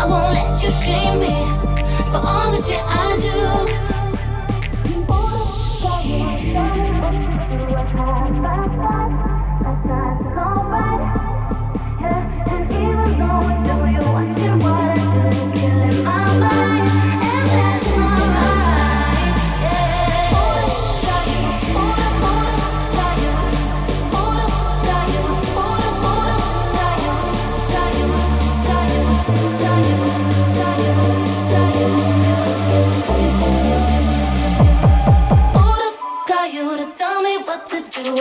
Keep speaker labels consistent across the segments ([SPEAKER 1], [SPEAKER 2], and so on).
[SPEAKER 1] I won't let you shame me for all the shit I do.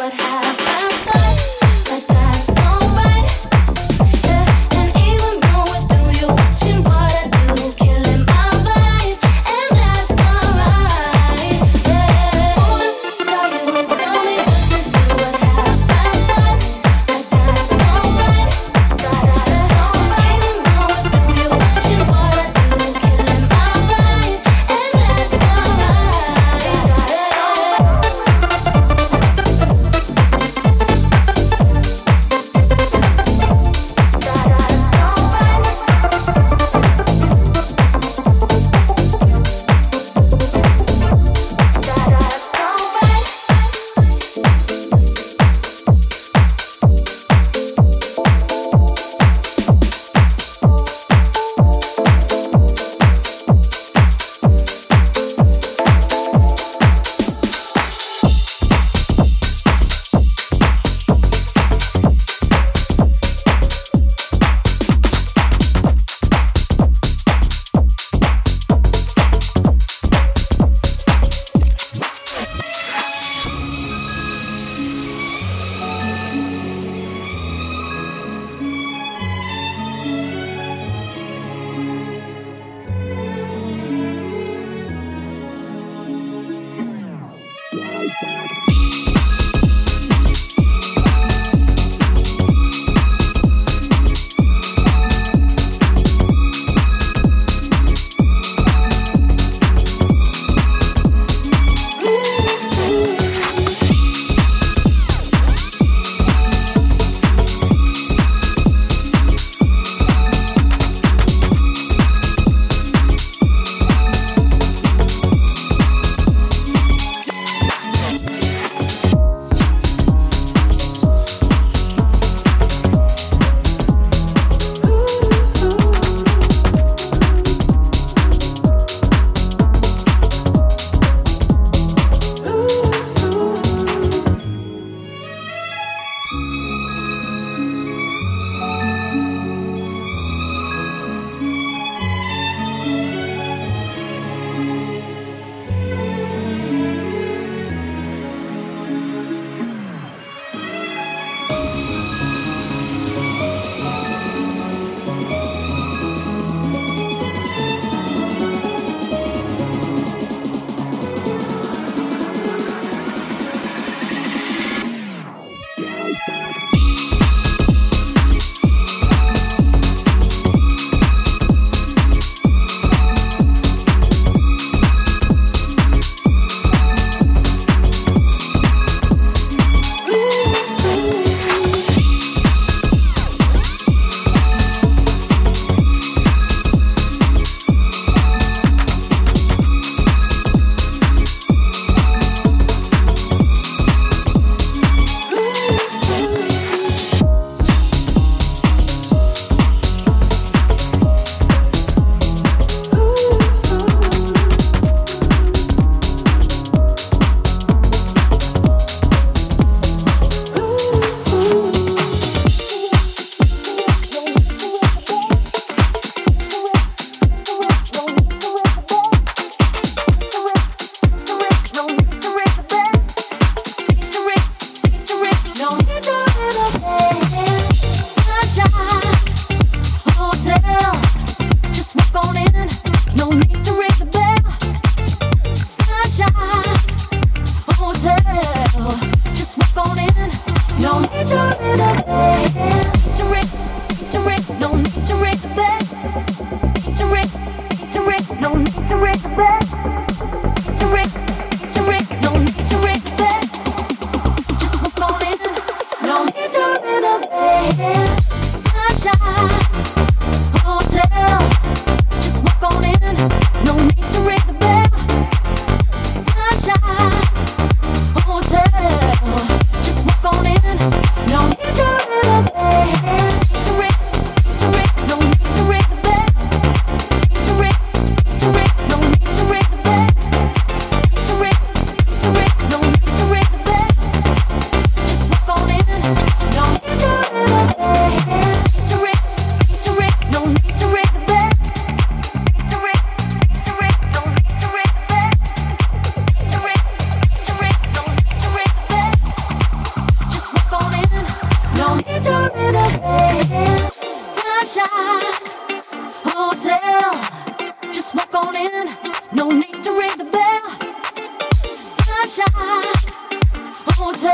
[SPEAKER 1] what happened.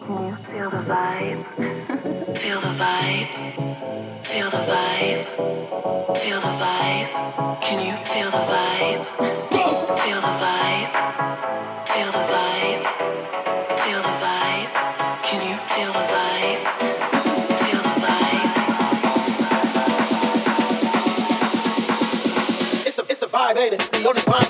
[SPEAKER 1] Can you
[SPEAKER 2] Feel the vibe. Feel the vibe. Feel the vibe. Feel the vibe. Can you feel the vibe? Feel the vibe. Feel the vibe. Feel the vibe. Can you feel the vibe? Feel the vibe. It's a, it's a vibe, ain't it? Only vibe.